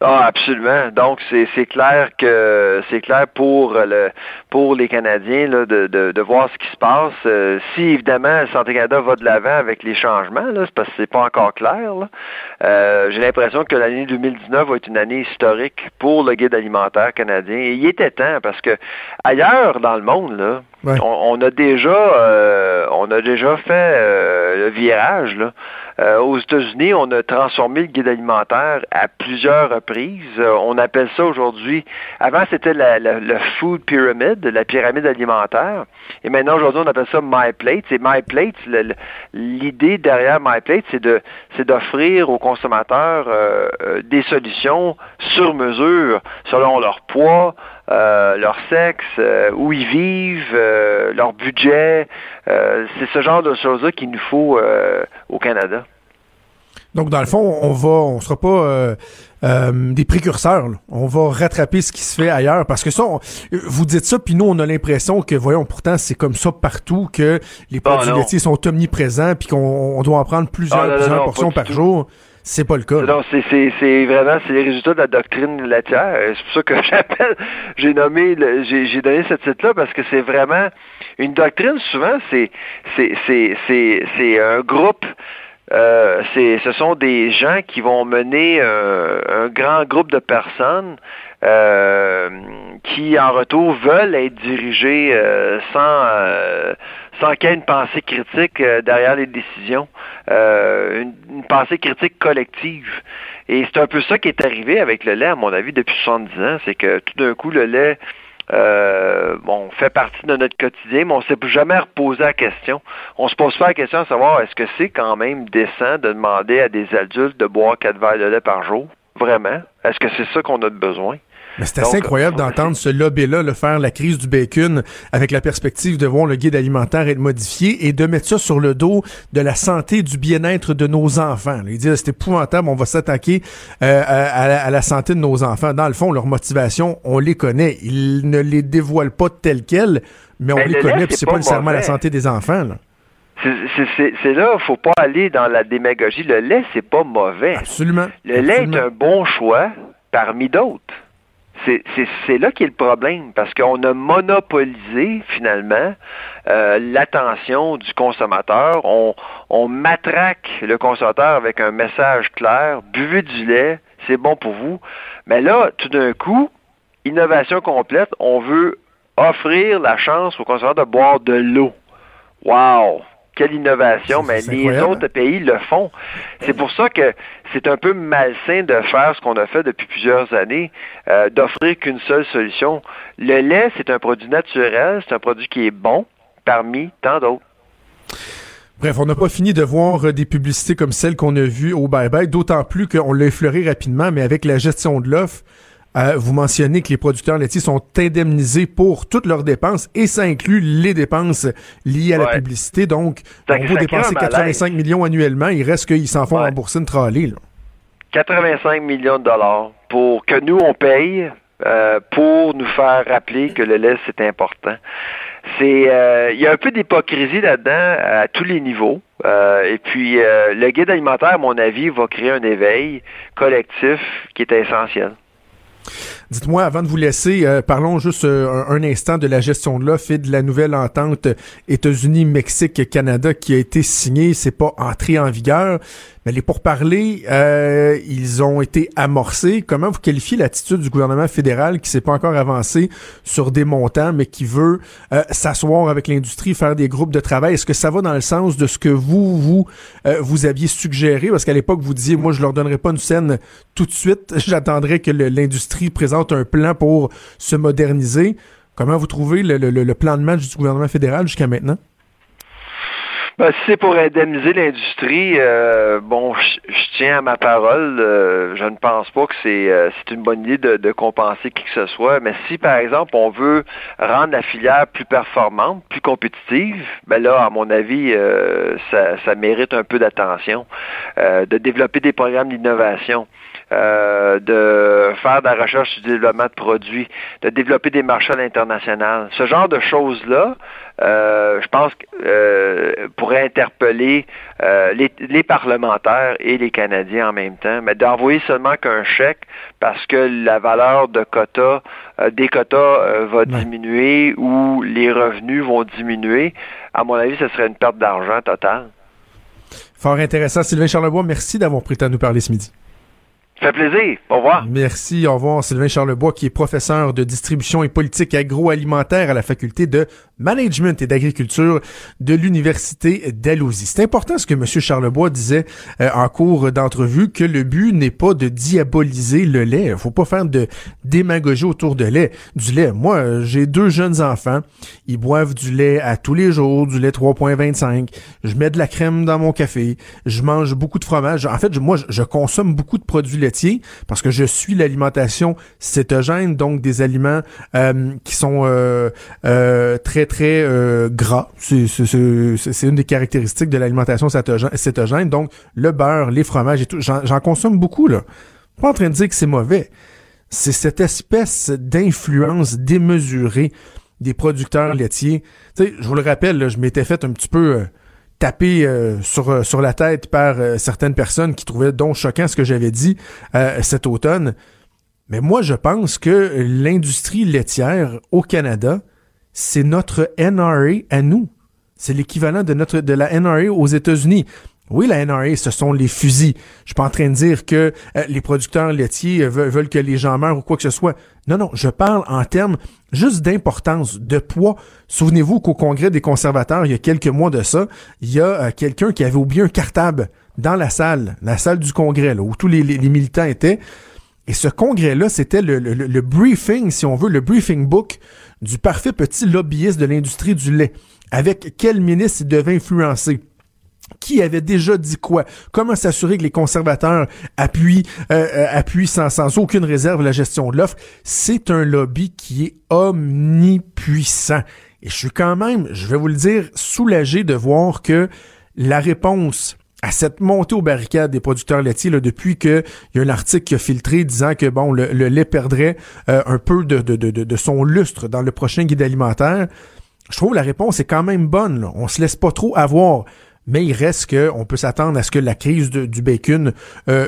Ah, absolument. Donc, c'est clair que c'est clair pour le pour les Canadiens là, de, de, de voir ce qui se passe. Euh, si évidemment Santé Canada va de l'avant avec les changements, là, c'est parce que c'est pas encore clair. Euh, J'ai l'impression que l'année 2019 va être une année historique pour le guide alimentaire canadien. Et il était temps parce que ailleurs dans le monde, là, on, a déjà euh, on a déjà fait le virage là. Euh, aux États-Unis, on a transformé le guide alimentaire à plusieurs reprises. on appelle ça aujourd'hui. Avant, c'était la, food pyramid, la pyramide alimentaire. Et maintenant, aujourd'hui, on appelle ça My Plate. C'est My Plate. L'idée derrière My Plate, c'est c'est d'offrir aux consommateurs des solutions sur mesure selon leur poids, euh, leur sexe, euh, où ils vivent, euh, leur budget. c'est ce genre de choses-là qu'il nous faut au Canada.
Donc, dans le fond, on va, on sera pas des précurseurs. On va rattraper ce qui se fait ailleurs. Parce que ça, vous dites ça, puis nous, on a l'impression que, voyons, pourtant, c'est comme ça partout, que les ah, produits laitiers sont omniprésents, puis qu'on doit en prendre plusieurs, ah, plusieurs portions par jour. C'est pas le cas.
Non, c'est, vraiment c'est les résultats de la doctrine laitière. C'est pour ça que j'appelle, j'ai nommé, j'ai, donné ce titre-là parce que c'est vraiment une doctrine. Souvent, c'est, c'est, un groupe. Euh, ce sont des gens qui vont mener un grand groupe de personnes euh, qui en retour veulent être dirigés euh, sans euh, sans qu'il y ait une pensée critique derrière les décisions, une, une, pensée critique collective. Et c'est un peu ça qui est arrivé avec le lait, à mon avis, depuis 70 ans, c'est que tout d'un coup, le lait euh, bon, fait partie de notre quotidien, mais on ne s'est jamais reposé la question. On se pose pas la question de savoir est-ce que c'est quand même décent de demander à des adultes de boire quatre verres de lait par jour? Vraiment? Est-ce que c'est ça qu'on a besoin?
Mais c'est assez incroyable d'entendre ce lobby-là le faire la crise du bacon avec la perspective de voir le guide alimentaire être modifié et de mettre ça sur le dos de la santé et du bien-être de nos enfants. Ils disent c'est épouvantable, on va s'attaquer euh, à, la santé de nos enfants. Dans le fond, leur motivation, on les connaît. Ils ne les dévoilent pas telles quelles, mais on les connaît, puis c'est pas, nécessairement la santé des enfants. Là.
C'est là, faut pas aller dans la démagogie. Le lait, c'est pas mauvais.
Absolument.
Le lait est un bon choix parmi d'autres. C'est là qu'est le problème, parce qu'on a monopolisé finalement euh, l'attention du consommateur. On, on matraque le consommateur avec un message clair, buvez du lait, c'est bon pour vous. Mais là, tout d'un coup, innovation complète, on veut offrir la chance au consommateur de boire de l'eau. Wow! Quelle innovation, mais les autres pays le font. C'est pour ça que c'est un peu malsain de faire ce qu'on a fait depuis plusieurs années, euh, d'offrir qu'une seule solution. Le lait, c'est un produit naturel, c'est un produit qui est bon parmi tant d'autres.
Bref, on n'a pas fini de voir euh, des publicités comme celles qu'on a vues au Bye Bye, d'autant plus qu'on l'a effleuré rapidement, mais avec la gestion de l'offre, euh, vous mentionnez que les producteurs laitiers sont indemnisés pour toutes leurs dépenses et ça inclut les dépenses liées à la publicité. Donc, on va dépenser 85 millions annuellement. Il reste qu'ils s'en font rembourser une trolley.
85 millions de dollars pour que nous, on paye euh, pour nous faire rappeler que le lait, c'est important. C'est, euh, il y a un peu d'hypocrisie là-dedans à tous les niveaux. et puis, le guide alimentaire, à mon avis, va créer un éveil collectif qui est essentiel.
Dites-moi, avant de vous laisser, euh, parlons juste euh, un, instant de la gestion de l'offre et de la nouvelle entente États-Unis-Mexique-Canada qui a été signée. C'est pas entré en vigueur, mais les pourparlers, euh, ils ont été amorcés. Comment vous qualifiez l'attitude du gouvernement fédéral qui s'est pas encore avancé sur des montants, mais qui veut euh, s'asseoir avec l'industrie, faire des groupes de travail? Est-ce que ça va dans le sens de ce que vous, vous, euh, vous aviez suggéré? Parce qu'à l'époque, vous disiez, moi, je leur donnerai pas une scène tout de suite. J'attendrai que l'industrie présente un plan pour se moderniser. Comment vous trouvez le, le plan de match du gouvernement fédéral jusqu'à maintenant?
Ben, si c'est pour indemniser l'industrie, euh, bon, je tiens à ma parole. Euh, je ne pense pas que c'est euh, une bonne idée de, de, compenser qui que ce soit. Mais si, par exemple, on veut rendre la filière plus performante, plus compétitive, ben là, à mon avis, ça, ça mérite un peu d'attention. de développer des programmes d'innovation. Euh, de faire de la recherche et du développement de produits, de développer des marchés à l'international. Ce genre de choses-là, euh, je pense, euh, pourrait interpeller euh, les, les, parlementaires et les Canadiens en même temps, mais d'envoyer seulement qu'un chèque parce que la valeur de quotas, des quotas va diminuer ou les revenus vont diminuer, à mon avis, ce serait une perte d'argent totale.
Fort intéressant. Sylvain Charlebois, merci d'avoir pris à nous parler ce midi.
Ça fait plaisir. Au revoir.
Merci. Au revoir. Sylvain Charlebois, qui est professeur de distribution et politique agroalimentaire à la faculté de management et d'agriculture de l'université d'Alousie. C'est important ce que M. Charlebois disait euh, en cours d'entrevue, que le but n'est pas de diaboliser le lait. Il faut pas faire de démagogie autour de lait, du lait. Moi, j'ai deux jeunes enfants. Ils boivent du lait à tous les jours, du lait 3.25. Je mets de la crème dans mon café. Je mange beaucoup de fromage. En fait, moi, je consomme beaucoup de produits parce que je suis l'alimentation cétogène, donc des aliments euh, qui sont euh, très très euh, gras. C'est une des caractéristiques de l'alimentation cétogène. Donc, le beurre, les fromages et tout, j'en consomme beaucoup, là. Pas en train de dire que c'est mauvais. C'est cette espèce d'influence démesurée des producteurs laitiers. Je vous le rappelle, je m'étais fait un petit peu... Tapé euh, sur, euh, sur la tête par euh, certaines personnes qui trouvaient donc choquant ce que j'avais dit cet automne. Mais moi, je pense que l'industrie laitière au Canada, c'est notre NRA à nous. C'est l'équivalent de notre de la NRA aux États-Unis. Oui, la NRA, ce sont les fusils. Je suis pas en train de dire que euh, les producteurs laitiers euh, veulent, que les gens meurent ou quoi que ce soit. Non, non, je parle en termes juste d'importance, de poids. Souvenez-vous qu'au Congrès des conservateurs, il y a quelques mois de ça, il y a euh, quelqu'un qui avait oublié un cartable dans la salle, la salle du Congrès, là, où tous les, militants étaient. Et ce congrès-là, c'était le, le, briefing, si on veut, le briefing book du parfait petit lobbyiste de l'industrie du lait. Avec quel ministre il devait influencer? Qui avait déjà dit quoi? Comment s'assurer que les conservateurs appuient, euh, euh, appuient sans, sans aucune réserve la gestion de l'offre? C'est un lobby qui est omnipuissant. Et je suis quand même, je vais vous le dire, soulagé de voir que la réponse à cette montée aux barricades des producteurs laitiers là, depuis qu'il y a un article qui a filtré disant que bon le, lait perdrait euh, un peu de, de, de, de, son lustre dans le prochain guide alimentaire. Je trouve la réponse est quand même bonne. Là. On se laisse pas trop avoir mais il reste qu'on peut s'attendre à ce que la crise du bacon euh,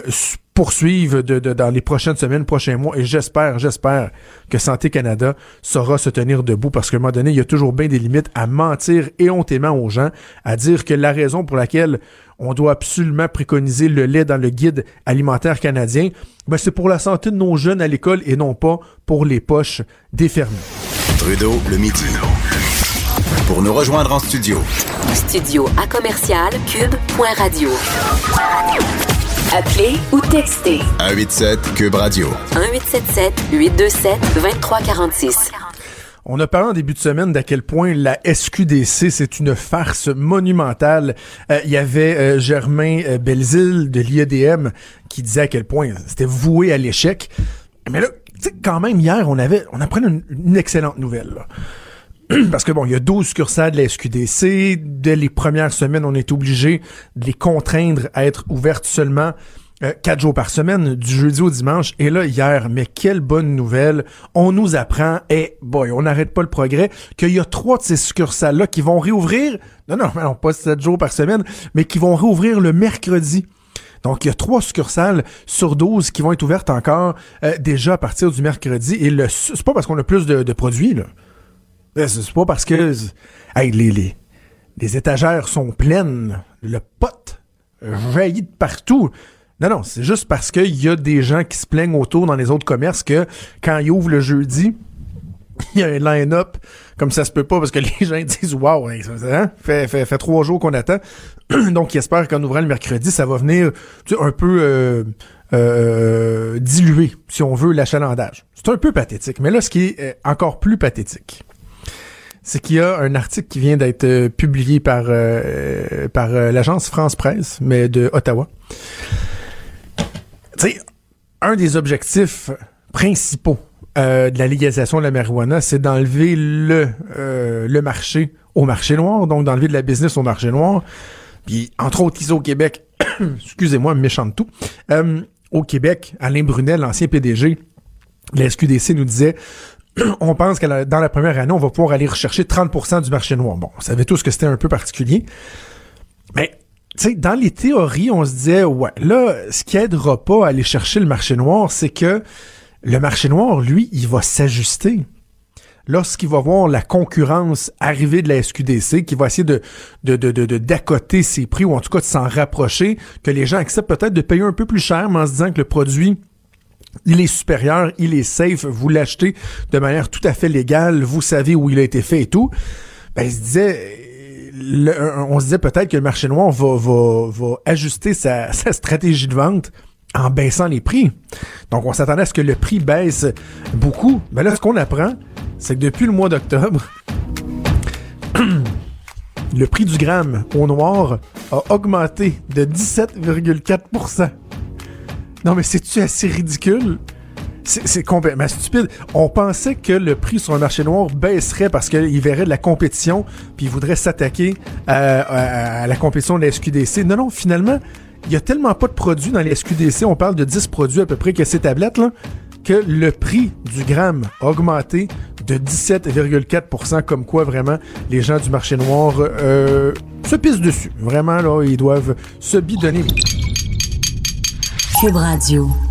poursuive de, dans les prochaines semaines, prochains mois, et j'espère, j'espère que Santé Canada saura se tenir debout, parce qu'à un moment donné, il y a toujours bien des limites à mentir éhontément aux gens, à dire que la raison pour laquelle on doit absolument préconiser le lait dans le guide alimentaire canadien, ben c'est pour la santé de nos jeunes à l'école et non pas pour les poches des fermiers.
Trudeau, le midi. Pour nous rejoindre en studio.
Studio à commercial cube.radio. Appelez ou textez.
187 cube radio.
1877 827 2346.
On a parlé en début de semaine d'à quel point la SQDC, c'est une farce monumentale. Euh, il y avait euh, Germain euh, Belzile de l'IEDM qui disait à quel point c'était voué à l'échec. Mais là, tu sais, quand même, hier, on avait, on apprenait une, une excellente nouvelle. Là. parce que bon, il y a 12 succursales de la SQDC. Dès les premières semaines, on est obligé de les contraindre à être ouvertes seulement euh, quatre jours par semaine, du jeudi au dimanche. Et là, hier, mais quelle bonne nouvelle. On nous apprend, et boy, on n'arrête pas le progrès, qu'il y a trois de ces succursales-là qui vont réouvrir, non, non, non, pas sept jours par semaine, mais qui vont réouvrir le mercredi. Donc, il y a trois succursales sur 12 qui vont être ouvertes encore euh, déjà à partir du mercredi. Et le c'est pas parce qu'on a plus de, de produits, là. C'est pas parce que hey, les, les, les étagères sont pleines, le pot jaillit de partout. Non, non, c'est juste parce qu'il y a des gens qui se plaignent autour dans les autres commerces que quand ils ouvrent le jeudi, il y a un line-up comme ça se peut pas parce que les gens disent Waouh, hein, fait, fait, fait trois jours qu'on attend. Donc ils espèrent qu'en ouvrant le mercredi, ça va venir tu sais, un peu euh, euh, diluer, si on veut, l'achalandage. C'est un peu pathétique. Mais là, ce qui est euh, encore plus pathétique, c'est qu'il y a un article qui vient d'être euh, publié par, euh, euh, l'agence France Presse, mais de Ottawa. Tu sais, un des objectifs principaux de la légalisation de la marijuana, c'est d'enlever le, le marché au marché noir, donc d'enlever de la business au marché noir. Puis, entre autres, ici au Québec, excusez-moi, méchant de tout, au Québec, Alain Brunel, l'ancien PDG, la SQDC nous disait on pense que dans la première année, on va pouvoir aller rechercher 30% du marché noir. Bon, on savait tous que c'était un peu particulier. Mais, tu sais, dans les théories, on se disait, ouais, là, ce qui aidera pas à aller chercher le marché noir, c'est que le marché noir, lui, il va s'ajuster. Lorsqu'il va voir la concurrence arriver de la SQDC, qui va essayer de, de, de, de, d'accoter ses prix, ou en tout cas de s'en rapprocher, que les gens acceptent peut-être de payer un peu plus cher, mais en se disant que le produit il est supérieur, il est safe, vous l'achetez de manière tout à fait légale, vous savez où il a été fait et tout. Ben, il se disait, on se disait peut-être que le marché noir va, ajuster sa, sa stratégie de vente en baissant les prix. Donc, on s'attendait à ce que le prix baisse beaucoup. Mais là, ce qu'on apprend, c'est que depuis le mois d'octobre, le prix du gramme au noir a augmenté de 17,4 non, mais c'est-tu assez ridicule? C'est complètement stupide. On pensait que le prix sur un marché noir baisserait parce qu'il verrait de la compétition puis il voudrait s'attaquer à, la compétition de la SQDC. Non, non, finalement, il y a tellement pas de produits dans les SQDC, on parle de 10 produits à peu près que ces tablettes, là, que le prix du gramme a augmenté de 17,4% comme quoi vraiment les gens du marché noir euh, se pissent dessus. Vraiment, là, ils doivent se bidonner.
Cube Radio.